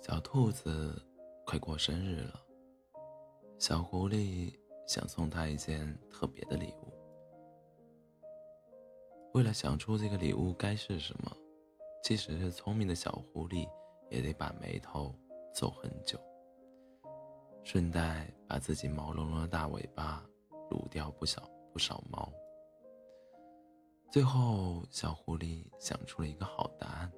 小兔子快过生日了，小狐狸想送它一件特别的礼物。为了想出这个礼物该是什么，即使是聪明的小狐狸，也得把眉头皱很久，顺带把自己毛茸茸的大尾巴撸掉不少不少毛。最后，小狐狸想出了一个好答案：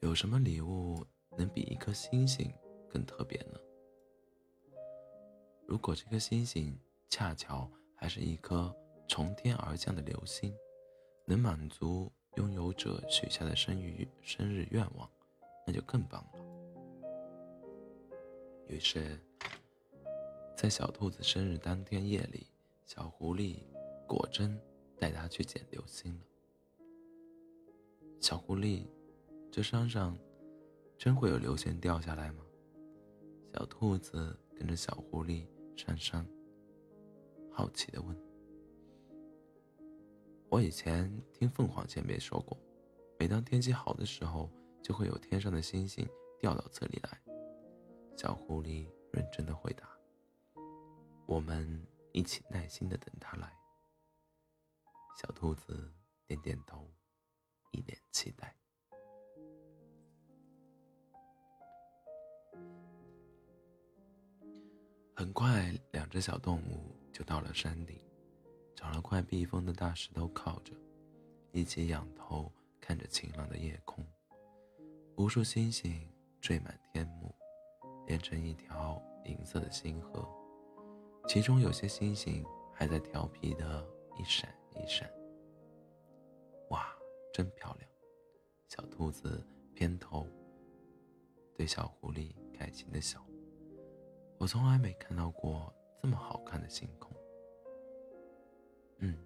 有什么礼物能比一颗星星更特别呢？如果这颗星星恰巧还是一颗从天而降的流星，能满足拥有者许下的生日生日愿望，那就更棒了。于是，在小兔子生日当天夜里，小狐狸果真。带它去捡流星了。小狐狸，这山上真会有流星掉下来吗？小兔子跟着小狐狸上山，好奇的问。我以前听凤凰前辈说过，每当天气好的时候，就会有天上的星星掉到这里来。小狐狸认真的回答。我们一起耐心的等他来。小兔子点点头，一脸期待。很快，两只小动物就到了山顶，找了块避风的大石头靠着，一起仰头看着晴朗的夜空。无数星星缀满天幕，连成一条银色的星河，其中有些星星还在调皮的一闪。一闪，哇，真漂亮！小兔子偏头对小狐狸开心的笑。我从来没看到过这么好看的星空。嗯，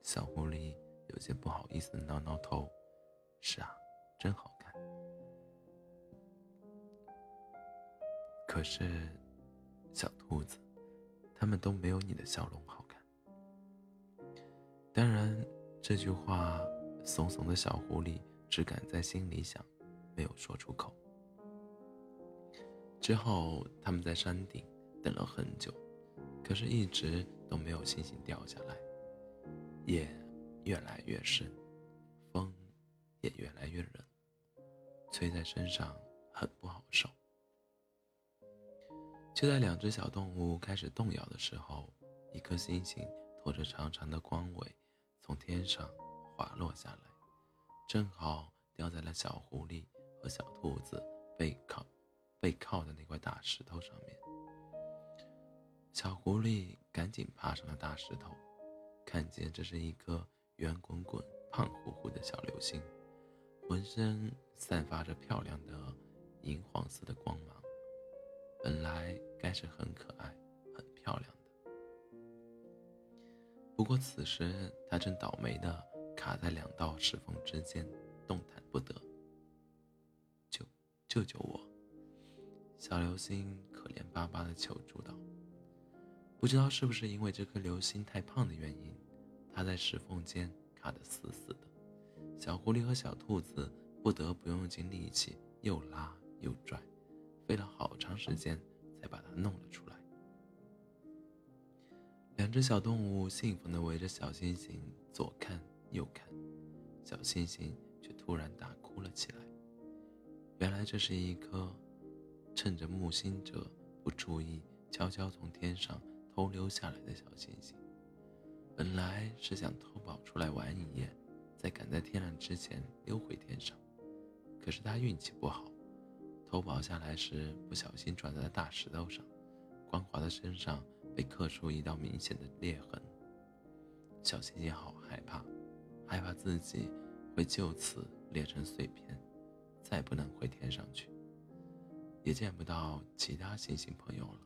小狐狸有些不好意思的挠挠头。是啊，真好看。可是，小兔子，它们都没有你的笑容好看。当然，这句话，怂怂的小狐狸只敢在心里想，没有说出口。之后，他们在山顶等了很久，可是一直都没有星星掉下来。夜越来越深，风也越来越冷，吹在身上很不好受。就在两只小动物开始动摇的时候，一颗星星拖着长长的光尾。从天上滑落下来，正好掉在了小狐狸和小兔子背靠背靠的那块大石头上面。小狐狸赶紧爬上了大石头，看见这是一颗圆滚滚、胖乎乎的小流星，浑身散发着漂亮的银黄色的光芒，本来该是很可爱、很漂亮的。不过此时，他正倒霉的卡在两道石缝之间，动弹不得。救救救我！小流星可怜巴巴的求助道。不知道是不是因为这颗流星太胖的原因，它在石缝间卡得死死的。小狐狸和小兔子不得不用尽力气，又拉又拽，费了好长时间才把它弄了出来。两只小动物兴奋地围着小星星左看右看，小星星却突然大哭了起来。原来这是一颗趁着木星者不注意，悄悄从天上偷溜下来的小星星。本来是想偷跑出来玩一夜，再赶在天亮之前溜回天上。可是他运气不好，偷跑下来时不小心撞在了大石头上，光滑的身上。被刻出一道明显的裂痕，小星星好害怕，害怕自己会就此裂成碎片，再不能回天上去，也见不到其他星星朋友了。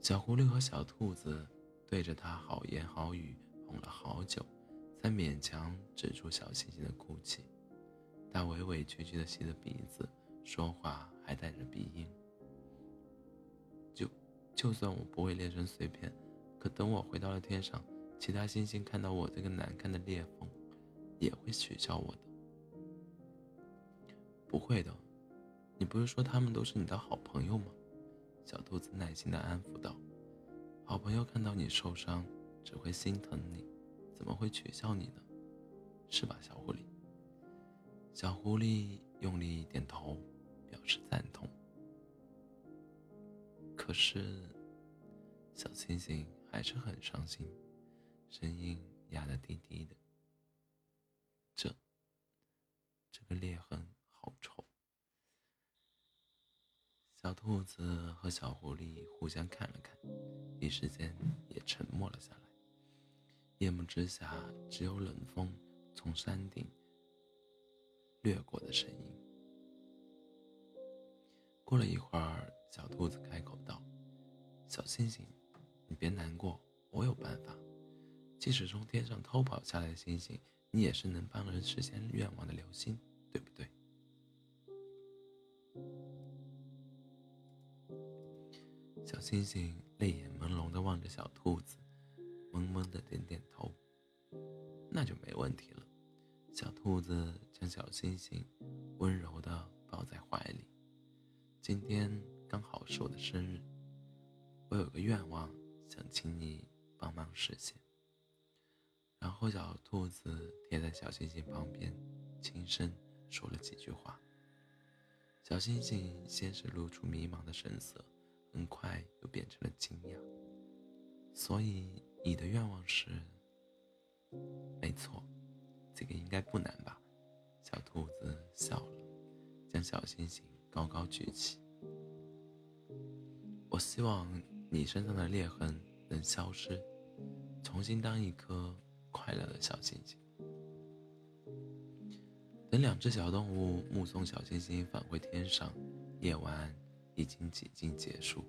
小狐狸和小兔子对着他好言好语哄了好久，才勉强止住小星星的哭泣。他委委屈屈地吸着鼻子，说话还带着鼻音。就就算我不会裂成碎片，可等我回到了天上，其他星星看到我这个难看的裂缝，也会取笑我的。不会的，你不是说他们都是你的好朋友吗？小兔子耐心地安抚道：“好朋友看到你受伤，只会心疼你，怎么会取笑你呢？是吧，小狐狸？”小狐狸用力点头，表示赞同。可是，小星星还是很伤心，声音压得低低的。这，这个裂痕好丑。小兔子和小狐狸互相看了看，一时间也沉默了下来。夜幕之下，只有冷风从山顶掠过的声音。过了一会儿，小兔子开口道：“小星星，你别难过，我有办法。即使从天上偷跑下来的星星。”你也是能帮人实现愿望的流星，对不对？小星星泪眼朦胧的望着小兔子，萌萌的点点头。那就没问题了。小兔子将小星星温柔的抱在怀里。今天刚好是我的生日，我有个愿望想请你帮忙实现。然后，小兔子贴在小星星旁边，轻声说了几句话。小星星先是露出迷茫的神色，很快又变成了惊讶。所以，你的愿望是？没错，这个应该不难吧？小兔子笑了，将小星星高高举起。我希望你身上的裂痕能消失，重新当一颗。快乐的小星星。等两只小动物目送小星星返回天上，夜晚已经几近结束。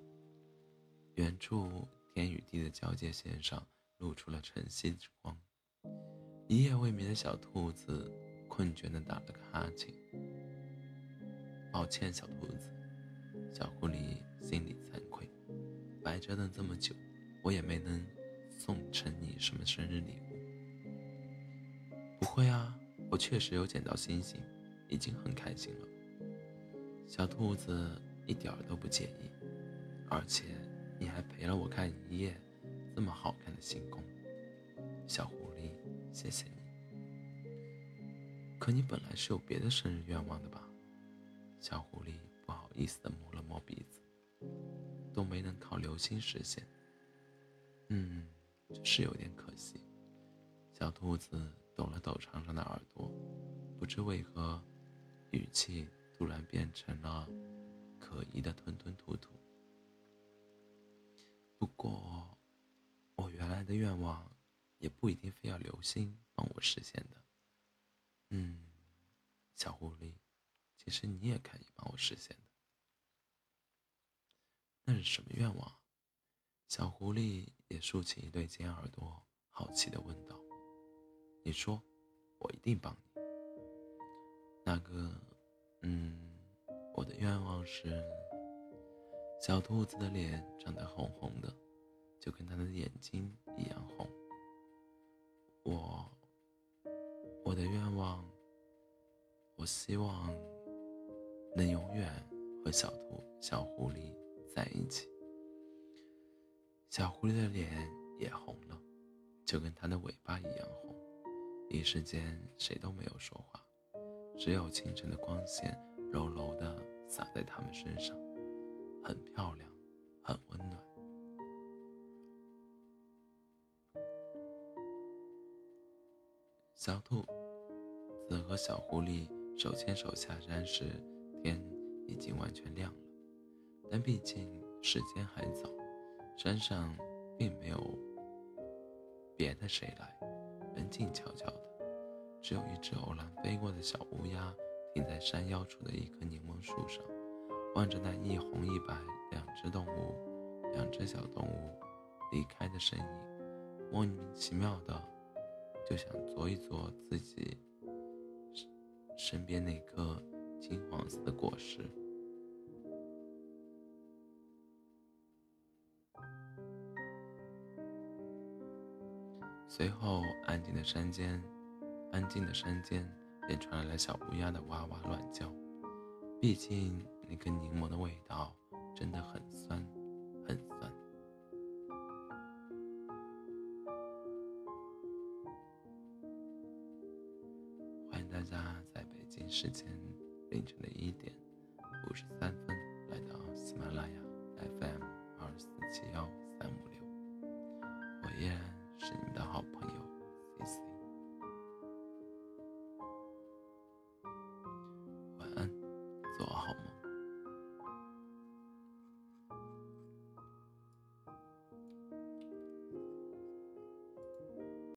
远处天与地的交界线上露出了晨曦之光。一夜未眠的小兔子困倦地打了个哈欠。抱歉，小兔子。小狐狸心里惭愧，白折腾这么久，我也没能送成你什么生日礼物。不会啊，我确实有捡到星星，已经很开心了。小兔子一点都不介意，而且你还陪了我看一夜这么好看的星空。小狐狸，谢谢你。可你本来是有别的生日愿望的吧？小狐狸不好意思地摸了摸鼻子，都没能靠流星实现。嗯，是有点可惜。小兔子。抖了抖长长的耳朵，不知为何，语气突然变成了可疑的吞吞吐吐。不过，我原来的愿望也不一定非要流星帮我实现的。嗯，小狐狸，其实你也可以帮我实现的。那是什么愿望？小狐狸也竖起一对尖耳朵，好奇地问道。你说，我一定帮你。那个，嗯，我的愿望是，小兔子的脸长得红红的，就跟它的眼睛一样红。我，我的愿望，我希望能永远和小兔、小狐狸在一起。小狐狸的脸也红了，就跟它的尾巴一样红。一时间，谁都没有说话，只有清晨的光线柔柔地洒在他们身上，很漂亮，很温暖。小兔子和小狐狸手牵手下山时，天已经完全亮了，但毕竟时间还早，山上并没有别的谁来。人静悄悄的，只有一只偶然飞过的小乌鸦停在山腰处的一棵柠檬树上，望着那一红一白两只动物、两只小动物离开的身影，莫名其妙的就想啄一啄自己身边那颗金黄色的果实。随后，安静的山间，安静的山间便传来了小乌鸦的哇哇乱叫。毕竟那个柠檬的味道真的很酸很酸。欢迎大家在北京时间凌晨的一点五十三分来到喜马拉雅 fm